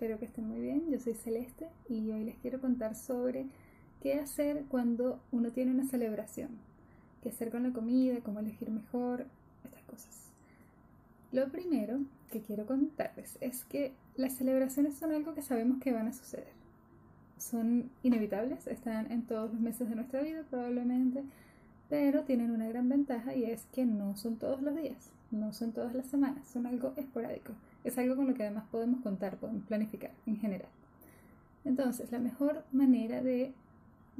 espero que estén muy bien. Yo soy Celeste y hoy les quiero contar sobre qué hacer cuando uno tiene una celebración. Qué hacer con la comida, cómo elegir mejor, estas cosas. Lo primero que quiero contarles es que las celebraciones son algo que sabemos que van a suceder. Son inevitables, están en todos los meses de nuestra vida probablemente, pero tienen una gran ventaja y es que no son todos los días, no son todas las semanas, son algo esporádico. Es algo con lo que además podemos contar, podemos planificar en general. Entonces, la mejor manera de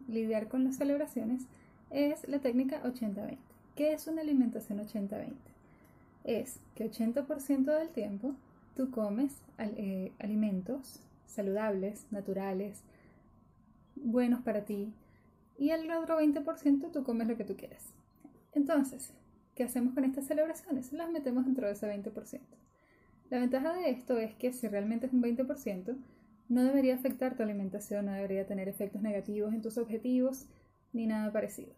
lidiar con las celebraciones es la técnica 80-20. ¿Qué es una alimentación 80-20? Es que 80% del tiempo tú comes eh, alimentos saludables, naturales, buenos para ti, y el otro 20% tú comes lo que tú quieras. Entonces, ¿qué hacemos con estas celebraciones? Las metemos dentro de ese 20%. La ventaja de esto es que si realmente es un 20%, no debería afectar tu alimentación, no debería tener efectos negativos en tus objetivos, ni nada parecido.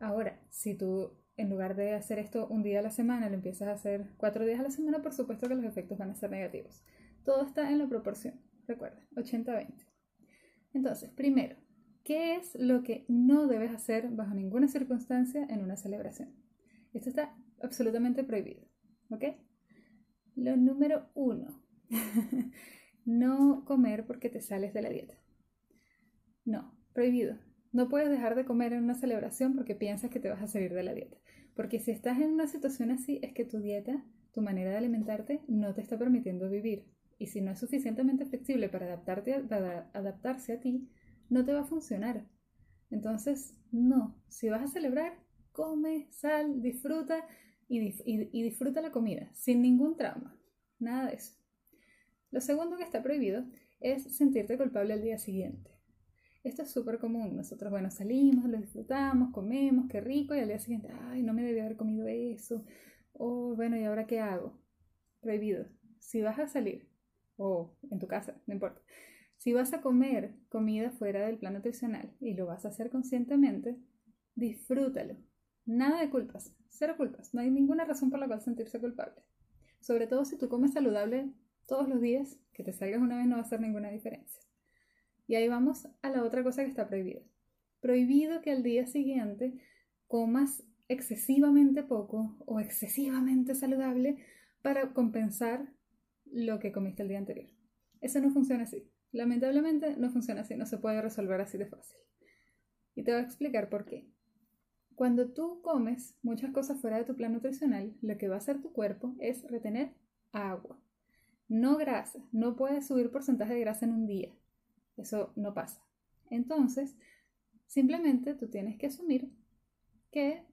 Ahora, si tú en lugar de hacer esto un día a la semana, lo empiezas a hacer cuatro días a la semana, por supuesto que los efectos van a ser negativos. Todo está en la proporción, recuerda, 80-20. Entonces, primero, ¿qué es lo que no debes hacer bajo ninguna circunstancia en una celebración? Esto está absolutamente prohibido, ¿ok? Lo número uno, no comer porque te sales de la dieta. No, prohibido. No puedes dejar de comer en una celebración porque piensas que te vas a salir de la dieta. Porque si estás en una situación así es que tu dieta, tu manera de alimentarte, no te está permitiendo vivir. Y si no es suficientemente flexible para, para adaptarse a ti, no te va a funcionar. Entonces, no. Si vas a celebrar, come, sal, disfruta y, disfruta la comida, sin ningún trauma. Nada de eso. Lo segundo que está prohibido es sentirte culpable al día siguiente. Esto es súper común. Nosotros, bueno, salimos, lo disfrutamos, comemos, qué rico, y al día siguiente, ay, no me debí haber comido eso. O bueno, ¿y ahora qué hago? Prohibido. Si vas a salir, o en tu casa, no importa. Si vas a comer comida fuera del plan nutricional y lo vas a hacer conscientemente, disfrútalo. Nada de culpas, cero culpas. No hay ninguna razón por la cual sentirse culpable. Sobre todo si tú comes saludable todos los días, que te salgas una vez no va a hacer ninguna diferencia. Y ahí vamos a la otra cosa que está prohibida. Prohibido que al día siguiente comas excesivamente poco o excesivamente saludable para compensar lo que comiste el día anterior. Eso no funciona así. Lamentablemente no funciona así, no se puede resolver así de fácil. Y te voy a explicar por qué. Cuando tú comes muchas cosas fuera de tu plan nutricional, lo que va a hacer tu cuerpo es retener agua, no grasa. No puedes subir porcentaje de grasa en un día. Eso no pasa. Entonces, simplemente tú tienes que asumir que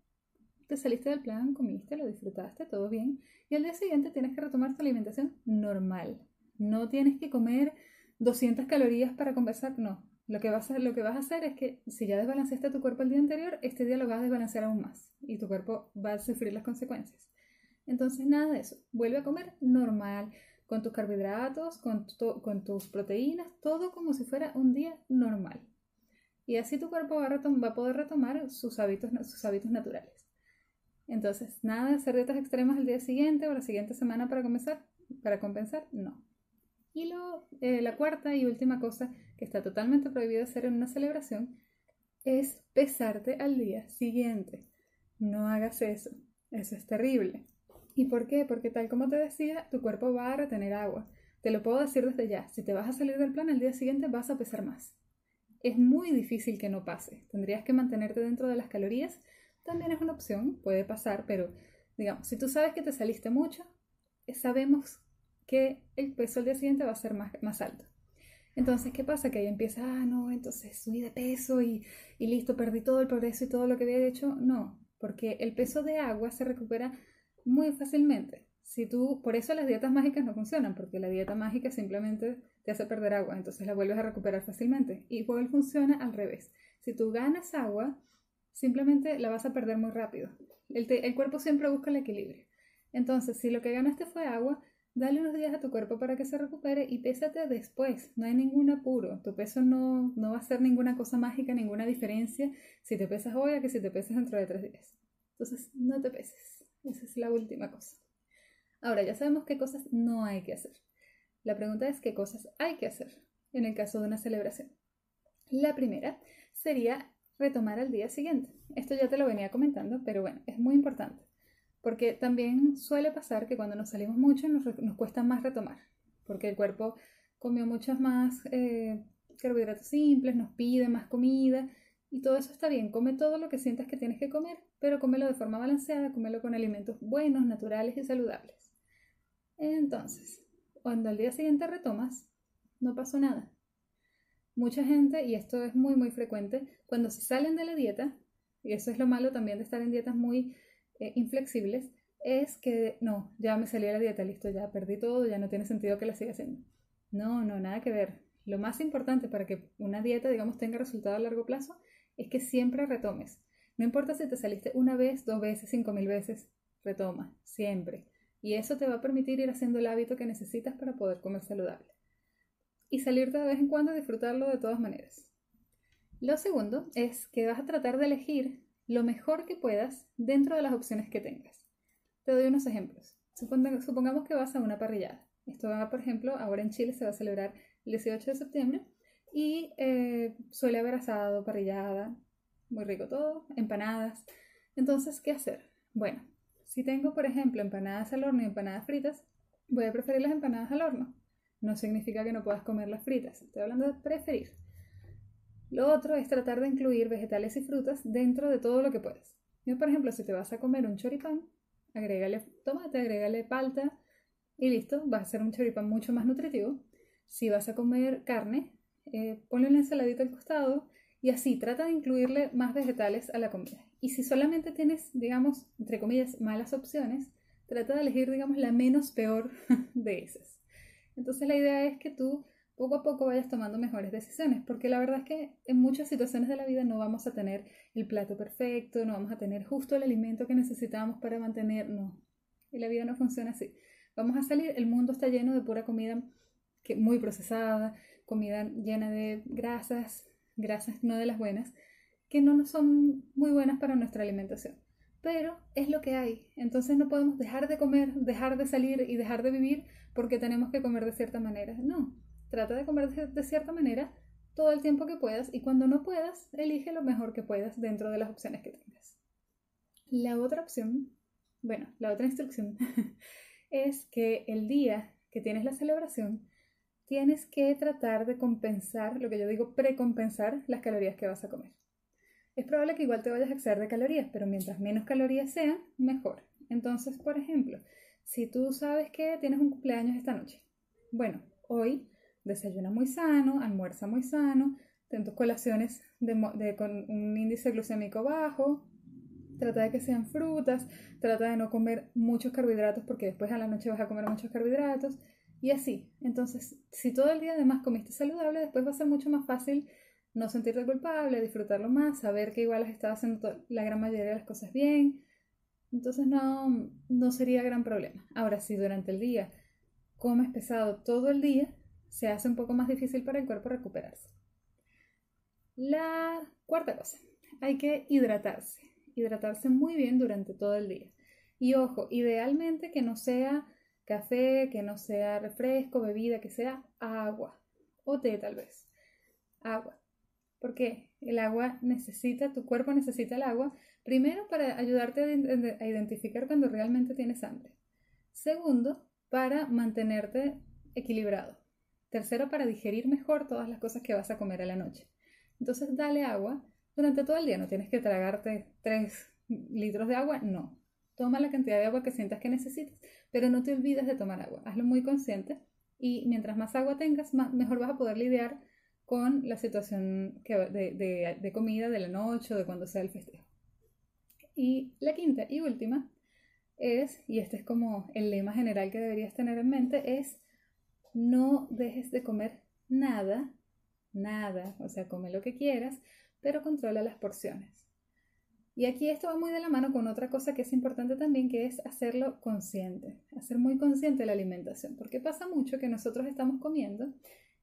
te saliste del plan, comiste, lo disfrutaste, todo bien, y al día siguiente tienes que retomar tu alimentación normal. No tienes que comer 200 calorías para compensar, no. Lo que, vas a, lo que vas a hacer es que si ya desbalanceaste tu cuerpo el día anterior, este día lo vas a desbalancear aún más y tu cuerpo va a sufrir las consecuencias. Entonces, nada de eso. Vuelve a comer normal, con tus carbohidratos, con, con tus proteínas, todo como si fuera un día normal. Y así tu cuerpo va a, va a poder retomar sus hábitos, sus hábitos naturales. Entonces, nada de hacer dietas extremas el día siguiente o la siguiente semana para comenzar, para compensar, no. Y lo, eh, la cuarta y última cosa que está totalmente prohibido hacer en una celebración es pesarte al día siguiente. No hagas eso. Eso es terrible. ¿Y por qué? Porque tal como te decía, tu cuerpo va a retener agua. Te lo puedo decir desde ya. Si te vas a salir del plan al día siguiente vas a pesar más. Es muy difícil que no pase. Tendrías que mantenerte dentro de las calorías. También es una opción, puede pasar, pero digamos, si tú sabes que te saliste mucho, sabemos que el peso al día siguiente va a ser más, más alto. Entonces, ¿qué pasa? Que ahí empieza, ah, no, entonces subí de peso y, y listo, perdí todo el progreso y todo lo que había hecho. No, porque el peso de agua se recupera muy fácilmente. Si tú, por eso las dietas mágicas no funcionan, porque la dieta mágica simplemente te hace perder agua, entonces la vuelves a recuperar fácilmente. Y igual funciona al revés. Si tú ganas agua, simplemente la vas a perder muy rápido. El, el cuerpo siempre busca el equilibrio. Entonces, si lo que ganaste fue agua, Dale unos días a tu cuerpo para que se recupere y pésate después. No hay ningún apuro. Tu peso no, no va a ser ninguna cosa mágica, ninguna diferencia si te pesas hoy a que si te pesas dentro de tres días. Entonces, no te peses. Esa es la última cosa. Ahora, ya sabemos qué cosas no hay que hacer. La pregunta es qué cosas hay que hacer en el caso de una celebración. La primera sería retomar al día siguiente. Esto ya te lo venía comentando, pero bueno, es muy importante. Porque también suele pasar que cuando nos salimos mucho nos, cuesta más retomar. Porque el cuerpo comió muchos más eh, carbohidratos simples, nos pide más comida y todo eso está bien. Come todo lo que sientas que tienes que comer, pero cómelo de forma balanceada, cómelo con alimentos buenos, naturales y saludables. Entonces, cuando al día siguiente retomas, no pasó nada. Mucha gente, y esto es muy muy frecuente, cuando se salen de la dieta, y eso es lo malo también de estar en dietas muy eh, inflexibles, es que no, ya me salí de la dieta, listo, ya perdí todo, ya no tiene sentido que la siga haciendo. No, no, nada que ver. Lo más importante para que una dieta, digamos, tenga resultado a largo plazo es que siempre retomes. No importa si te saliste una vez, dos veces, cinco mil veces, retoma, siempre. Y eso te va a permitir ir haciendo el hábito que necesitas para poder comer saludable. Y salirte de vez en cuando y disfrutarlo de todas maneras. Lo segundo es que vas a tratar de elegir lo mejor que puedas dentro de las opciones que tengas. Te doy unos ejemplos. Supongamos que vas a una parrillada. Esto va, por ejemplo, ahora en Chile se va a celebrar el 18 de septiembre y eh, suele haber asado, parrillada, muy rico todo, empanadas. Entonces, ¿qué hacer? Bueno, si tengo, por ejemplo, empanadas al horno y empanadas fritas, voy a preferir las empanadas al horno. No significa que no puedas comer las fritas, estoy hablando de preferir. Lo otro es tratar de incluir vegetales y frutas dentro de todo lo que puedas. Yo, por ejemplo, si te vas a comer un choripán, agrégale tomate, agrégale palta y listo, va a ser un choripán mucho más nutritivo. Si vas a comer carne, eh, ponle una ensaladita al costado y así trata de incluirle más vegetales a la comida. Y si solamente tienes, digamos, entre comillas, malas opciones, trata de elegir, digamos, la menos peor de esas. Entonces la idea es que tú poco a poco vayas tomando mejores decisiones, porque la verdad es que en muchas situaciones de la vida no vamos a tener el plato perfecto, no vamos a tener justo el alimento que necesitamos para mantener, no. Y la vida no funciona así. Vamos a salir, el mundo está lleno de pura comida que, muy procesada, comida llena de grasas, grasas no de las buenas, que no son muy buenas para nuestra alimentación. Pero es lo que hay. Entonces no podemos dejar de comer, dejar de salir y dejar de vivir porque tenemos que comer de cierta manera. No, trata de comer de cierta manera todo el tiempo que puedas y cuando no puedas, elige lo mejor que puedas dentro de las opciones que tengas. La otra opción, bueno, la otra instrucción es que el día que tienes la celebración, tienes que tratar de compensar, lo que yo digo, precompensar las calorías que vas a comer. Es probable que igual te vayas a exceder de calorías, pero mientras menos calorías sean, mejor. Entonces, por ejemplo, si tú sabes que tienes un cumpleaños esta noche, bueno, hoy desayuna muy sano, almuerza muy sano, ten tus colaciones con un índice glucémico bajo, trata de que sean frutas, trata de no comer muchos carbohidratos porque después a la noche vas a comer muchos carbohidratos y así. Entonces, si todo el día además comiste saludable, después va a ser mucho más fácil no sentirte culpable, disfrutarlo más, saber que igual has estado haciendo la gran mayoría de las cosas bien. Entonces no, no sería gran problema. Ahora, si durante el día comes pesado todo el día, se hace un poco más difícil para el cuerpo recuperarse. La cuarta cosa, hay que hidratarse. Hidratarse muy bien durante todo el día. Y ojo, idealmente que no sea café, que no sea refresco, bebida, que sea agua o té tal vez. Agua. Porque el agua necesita, tu cuerpo necesita el agua, primero para ayudarte a identificar cuando realmente tienes hambre. Segundo, para mantenerte equilibrado. Tercero, para digerir mejor todas las cosas que vas a comer a la noche. Entonces, dale agua durante todo el día. No tienes que tragarte 3 litros de agua, no. Toma la cantidad de agua que sientas que necesites, pero no te olvides de tomar agua. Hazlo muy consciente y mientras más agua tengas, mejor vas a poder lidiar con la situación de, de comida de la noche o de cuando sea el festejo. Y la quinta y última es, y este es como el lema general que deberías tener en mente, es no dejes de comer nada, nada, o sea, come lo que quieras, pero controla las porciones. Y aquí esto va muy de la mano con otra cosa que es importante también, que es hacerlo consciente, hacer muy consciente la alimentación, porque pasa mucho que nosotros estamos comiendo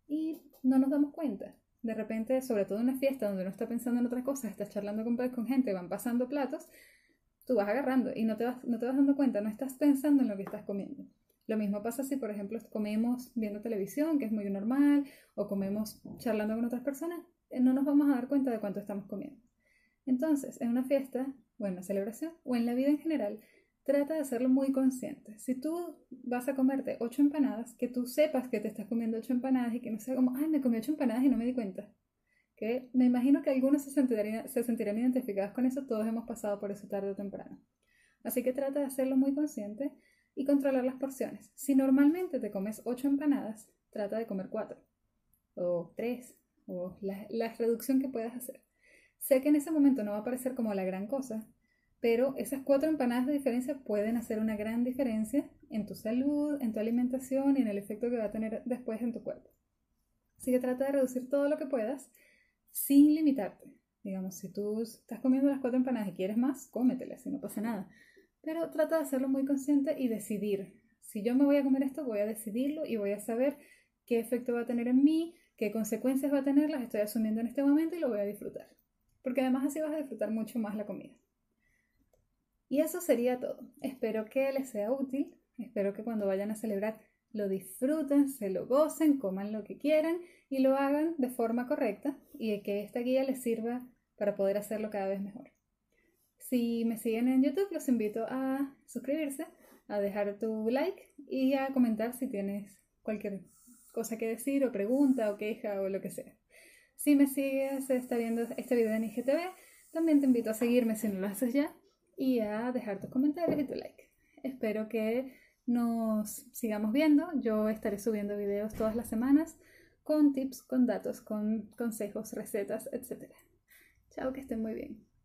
y no nos damos cuenta. De repente, sobre todo en una fiesta donde uno está pensando en otra cosa, estás charlando con, con gente, van pasando platos, tú vas agarrando y no te vas, no te vas dando cuenta, no estás pensando en lo que estás comiendo. Lo mismo pasa si, por ejemplo, comemos viendo televisión, que es muy normal, o comemos charlando con otras personas, eh, no nos vamos a dar cuenta de cuánto estamos comiendo. Entonces, en una fiesta, o en una celebración, o en la vida en general, trata de hacerlo muy consciente. Si tú vas a comerte ocho empanadas, que tú sepas que te estás comiendo ocho empanadas y que no sea como, ay, me comí ocho empanadas y no me di cuenta. Que me imagino que algunos se sentirán, se sentirán identificados con eso, todos hemos pasado por eso tarde o temprano. Así que trata de hacerlo muy consciente y controlar las porciones. Si normalmente te comes 8 empanadas, trata de comer 4 o 3 o la, reducción que puedas hacer. Sé que en ese momento no va a parecer como la gran cosa, pero esas 4 empanadas de diferencia pueden hacer una gran diferencia en tu salud, en tu alimentación y en el efecto que va a tener después en tu cuerpo. Así que trata de reducir todo lo que puedas sin limitarte. Digamos, si tú estás comiendo las 4 empanadas y quieres más, cómetelas, si no pasa nada. Pero trata de hacerlo muy consciente y decidir. Si yo me voy a comer esto, voy a decidirlo y voy a saber qué efecto va a tener en mí, qué consecuencias va a tener, las estoy asumiendo en este momento y lo voy a disfrutar. Porque además así vas a disfrutar mucho más la comida. Y eso sería todo. Espero que les sea útil. Espero que cuando vayan a celebrar lo disfruten, se lo gocen, coman lo que quieran y lo hagan de forma correcta y que esta guía les sirva para poder hacerlo cada vez mejor. Si me siguen en YouTube, los invito a suscribirse, a dejar tu like y a comentar si tienes cualquier cosa que decir o pregunta o queja o lo que sea. Si me sigues, está viendo este video en IGTV, también te invito a seguirme si no lo haces ya y a dejar tus comentarios y tu like. Espero que nos sigamos viendo. Yo estaré subiendo videos todas las semanas con tips, con datos, con consejos, recetas, etc. Chao, que estén muy bien.